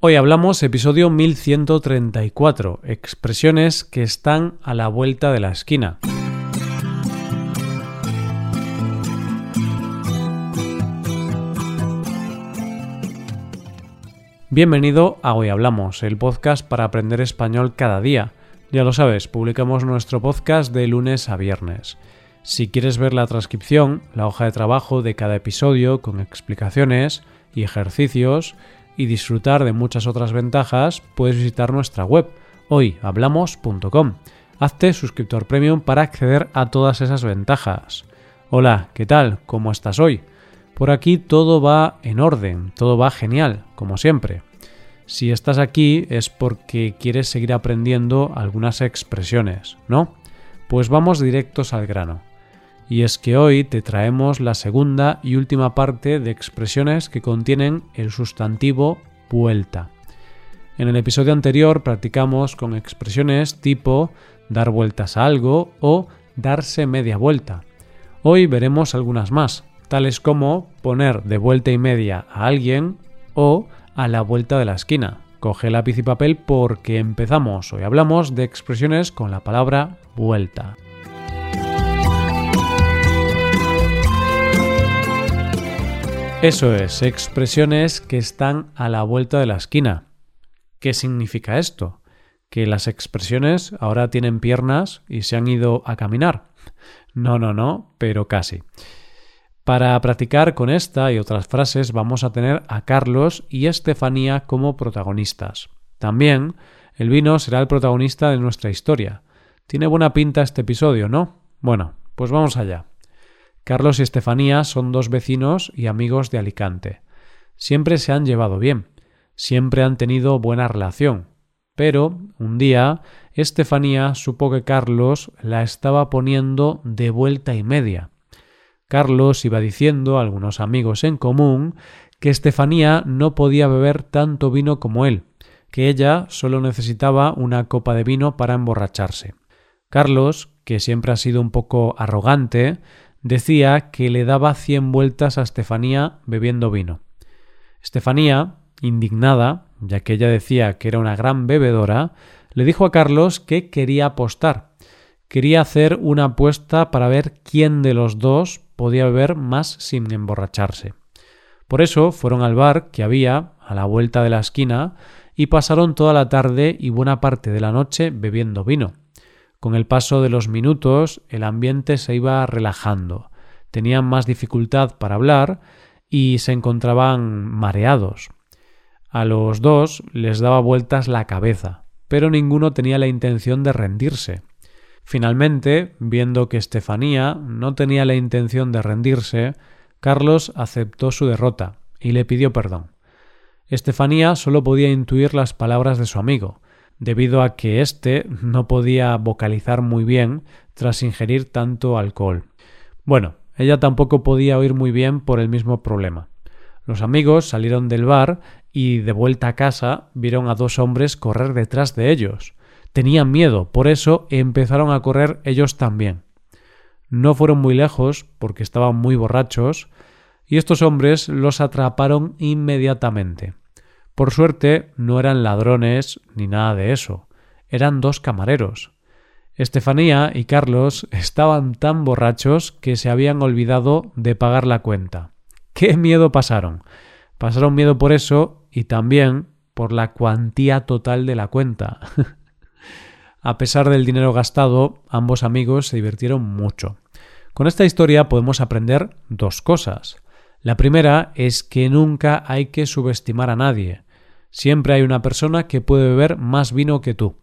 Hoy hablamos episodio 1134, expresiones que están a la vuelta de la esquina. Bienvenido a Hoy Hablamos, el podcast para aprender español cada día. Ya lo sabes, publicamos nuestro podcast de lunes a viernes. Si quieres ver la transcripción, la hoja de trabajo de cada episodio con explicaciones y ejercicios, y disfrutar de muchas otras ventajas, puedes visitar nuestra web hoyhablamos.com. Hazte suscriptor premium para acceder a todas esas ventajas. Hola, ¿qué tal? ¿Cómo estás hoy? Por aquí todo va en orden, todo va genial, como siempre. Si estás aquí es porque quieres seguir aprendiendo algunas expresiones, ¿no? Pues vamos directos al grano y es que hoy te traemos la segunda y última parte de expresiones que contienen el sustantivo vuelta. En el episodio anterior practicamos con expresiones tipo dar vueltas a algo o darse media vuelta. Hoy veremos algunas más, tales como poner de vuelta y media a alguien o a la vuelta de la esquina. Coge lápiz y papel porque empezamos. Hoy hablamos de expresiones con la palabra vuelta. Eso es, expresiones que están a la vuelta de la esquina. ¿Qué significa esto? ¿Que las expresiones ahora tienen piernas y se han ido a caminar? No, no, no, pero casi. Para practicar con esta y otras frases vamos a tener a Carlos y Estefanía como protagonistas. También el vino será el protagonista de nuestra historia. Tiene buena pinta este episodio, ¿no? Bueno, pues vamos allá. Carlos y Estefanía son dos vecinos y amigos de Alicante. Siempre se han llevado bien, siempre han tenido buena relación. Pero un día Estefanía supo que Carlos la estaba poniendo de vuelta y media. Carlos iba diciendo a algunos amigos en común que Estefanía no podía beber tanto vino como él, que ella solo necesitaba una copa de vino para emborracharse. Carlos, que siempre ha sido un poco arrogante, decía que le daba cien vueltas a Estefanía bebiendo vino. Estefanía, indignada, ya que ella decía que era una gran bebedora, le dijo a Carlos que quería apostar. Quería hacer una apuesta para ver quién de los dos podía beber más sin emborracharse. Por eso fueron al bar que había a la vuelta de la esquina y pasaron toda la tarde y buena parte de la noche bebiendo vino. Con el paso de los minutos el ambiente se iba relajando, tenían más dificultad para hablar y se encontraban mareados. A los dos les daba vueltas la cabeza, pero ninguno tenía la intención de rendirse. Finalmente, viendo que Estefanía no tenía la intención de rendirse, Carlos aceptó su derrota y le pidió perdón. Estefanía solo podía intuir las palabras de su amigo, debido a que éste no podía vocalizar muy bien tras ingerir tanto alcohol. Bueno, ella tampoco podía oír muy bien por el mismo problema. Los amigos salieron del bar y de vuelta a casa vieron a dos hombres correr detrás de ellos. Tenían miedo, por eso empezaron a correr ellos también. No fueron muy lejos porque estaban muy borrachos y estos hombres los atraparon inmediatamente. Por suerte no eran ladrones ni nada de eso, eran dos camareros. Estefanía y Carlos estaban tan borrachos que se habían olvidado de pagar la cuenta. ¡Qué miedo pasaron! Pasaron miedo por eso y también por la cuantía total de la cuenta. A pesar del dinero gastado, ambos amigos se divirtieron mucho. Con esta historia podemos aprender dos cosas. La primera es que nunca hay que subestimar a nadie. Siempre hay una persona que puede beber más vino que tú.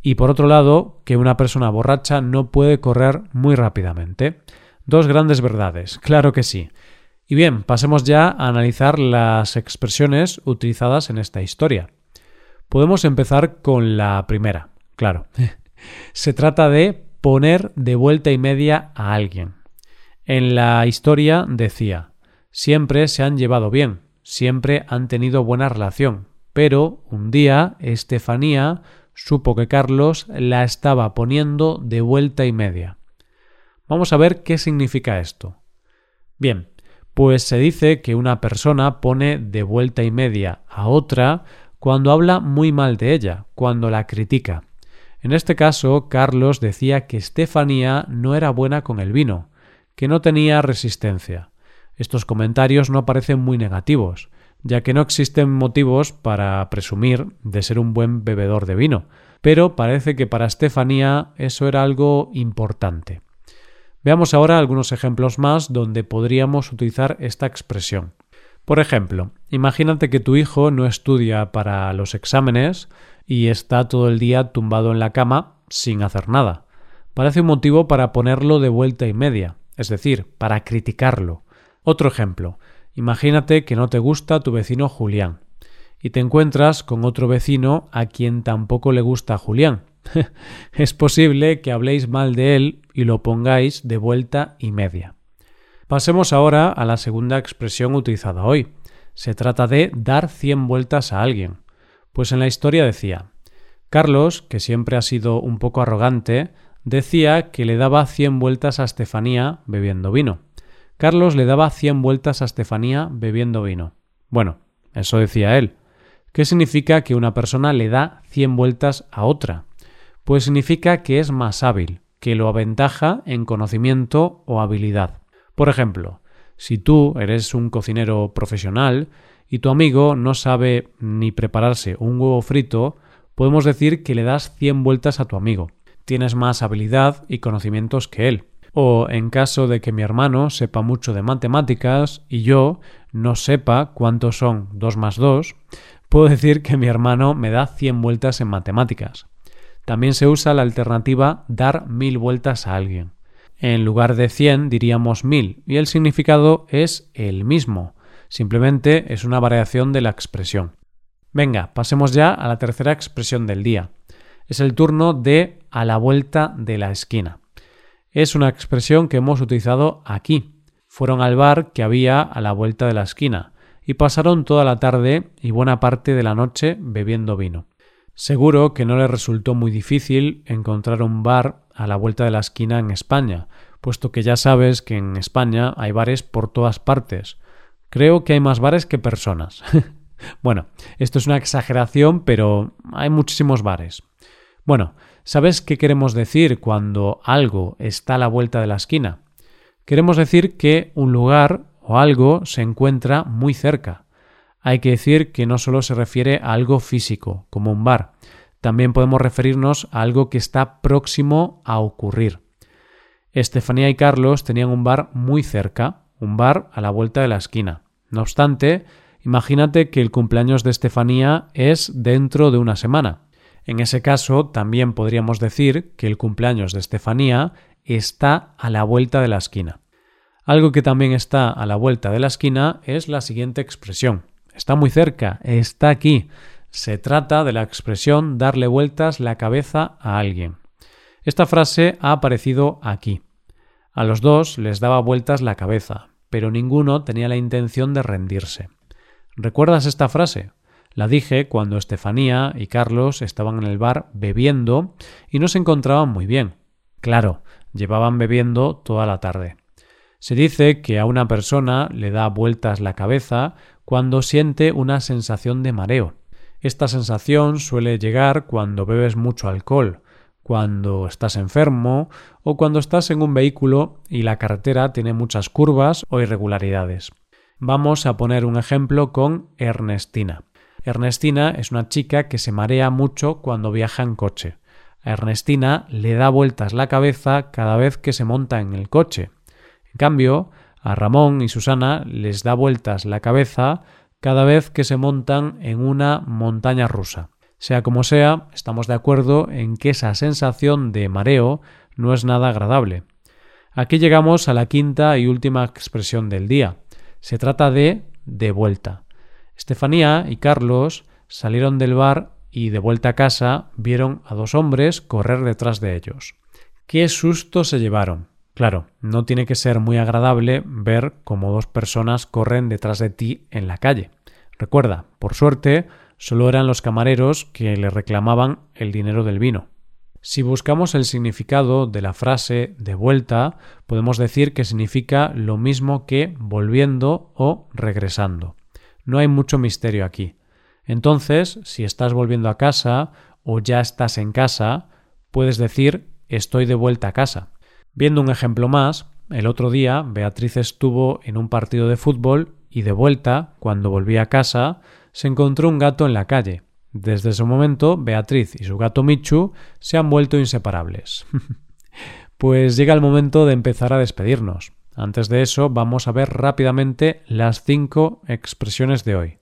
Y por otro lado, que una persona borracha no puede correr muy rápidamente. Dos grandes verdades, claro que sí. Y bien, pasemos ya a analizar las expresiones utilizadas en esta historia. Podemos empezar con la primera, claro. Se trata de poner de vuelta y media a alguien. En la historia decía, siempre se han llevado bien, siempre han tenido buena relación, pero un día Estefanía supo que Carlos la estaba poniendo de vuelta y media. Vamos a ver qué significa esto. Bien, pues se dice que una persona pone de vuelta y media a otra cuando habla muy mal de ella, cuando la critica. En este caso, Carlos decía que Estefanía no era buena con el vino, que no tenía resistencia. Estos comentarios no parecen muy negativos, ya que no existen motivos para presumir de ser un buen bebedor de vino, pero parece que para Estefanía eso era algo importante. Veamos ahora algunos ejemplos más donde podríamos utilizar esta expresión. Por ejemplo, imagínate que tu hijo no estudia para los exámenes y está todo el día tumbado en la cama sin hacer nada. Parece un motivo para ponerlo de vuelta y media, es decir, para criticarlo. Otro ejemplo, imagínate que no te gusta tu vecino Julián y te encuentras con otro vecino a quien tampoco le gusta Julián. es posible que habléis mal de él y lo pongáis de vuelta y media. Pasemos ahora a la segunda expresión utilizada hoy. Se trata de dar cien vueltas a alguien. Pues en la historia decía Carlos, que siempre ha sido un poco arrogante, decía que le daba cien vueltas a Estefanía bebiendo vino. Carlos le daba cien vueltas a Estefanía bebiendo vino. Bueno, eso decía él. ¿Qué significa que una persona le da cien vueltas a otra? Pues significa que es más hábil, que lo aventaja en conocimiento o habilidad. Por ejemplo, si tú eres un cocinero profesional y tu amigo no sabe ni prepararse un huevo frito, podemos decir que le das 100 vueltas a tu amigo. Tienes más habilidad y conocimientos que él. O en caso de que mi hermano sepa mucho de matemáticas y yo no sepa cuántos son 2 más 2, puedo decir que mi hermano me da 100 vueltas en matemáticas. También se usa la alternativa dar mil vueltas a alguien. En lugar de 100 diríamos 1000 y el significado es el mismo, simplemente es una variación de la expresión. Venga, pasemos ya a la tercera expresión del día. Es el turno de a la vuelta de la esquina. Es una expresión que hemos utilizado aquí. Fueron al bar que había a la vuelta de la esquina y pasaron toda la tarde y buena parte de la noche bebiendo vino. Seguro que no le resultó muy difícil encontrar un bar a la vuelta de la esquina en España, puesto que ya sabes que en España hay bares por todas partes. Creo que hay más bares que personas. bueno, esto es una exageración, pero hay muchísimos bares. Bueno, ¿sabes qué queremos decir cuando algo está a la vuelta de la esquina? Queremos decir que un lugar o algo se encuentra muy cerca. Hay que decir que no solo se refiere a algo físico, como un bar, también podemos referirnos a algo que está próximo a ocurrir. Estefanía y Carlos tenían un bar muy cerca, un bar a la vuelta de la esquina. No obstante, imagínate que el cumpleaños de Estefanía es dentro de una semana. En ese caso, también podríamos decir que el cumpleaños de Estefanía está a la vuelta de la esquina. Algo que también está a la vuelta de la esquina es la siguiente expresión. Está muy cerca, está aquí. Se trata de la expresión darle vueltas la cabeza a alguien. Esta frase ha aparecido aquí. A los dos les daba vueltas la cabeza, pero ninguno tenía la intención de rendirse. ¿Recuerdas esta frase? La dije cuando Estefanía y Carlos estaban en el bar bebiendo y no se encontraban muy bien. Claro, llevaban bebiendo toda la tarde. Se dice que a una persona le da vueltas la cabeza cuando siente una sensación de mareo. Esta sensación suele llegar cuando bebes mucho alcohol, cuando estás enfermo o cuando estás en un vehículo y la carretera tiene muchas curvas o irregularidades. Vamos a poner un ejemplo con Ernestina. Ernestina es una chica que se marea mucho cuando viaja en coche. A Ernestina le da vueltas la cabeza cada vez que se monta en el coche. En cambio, a Ramón y Susana les da vueltas la cabeza cada vez que se montan en una montaña rusa. Sea como sea, estamos de acuerdo en que esa sensación de mareo no es nada agradable. Aquí llegamos a la quinta y última expresión del día. Se trata de de vuelta. Estefanía y Carlos salieron del bar y de vuelta a casa vieron a dos hombres correr detrás de ellos. ¡Qué susto se llevaron! Claro, no tiene que ser muy agradable ver cómo dos personas corren detrás de ti en la calle. Recuerda, por suerte, solo eran los camareros que le reclamaban el dinero del vino. Si buscamos el significado de la frase de vuelta, podemos decir que significa lo mismo que volviendo o regresando. No hay mucho misterio aquí. Entonces, si estás volviendo a casa o ya estás en casa, puedes decir estoy de vuelta a casa. Viendo un ejemplo más, el otro día Beatriz estuvo en un partido de fútbol y de vuelta, cuando volvía a casa, se encontró un gato en la calle. Desde ese momento, Beatriz y su gato Michu se han vuelto inseparables. pues llega el momento de empezar a despedirnos. Antes de eso, vamos a ver rápidamente las cinco expresiones de hoy.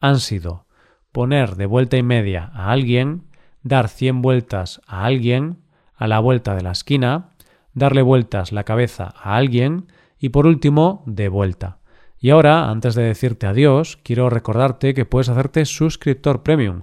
Han sido poner de vuelta y media a alguien, dar cien vueltas a alguien, a la vuelta de la esquina, darle vueltas la cabeza a alguien y por último, de vuelta. Y ahora, antes de decirte adiós, quiero recordarte que puedes hacerte suscriptor premium.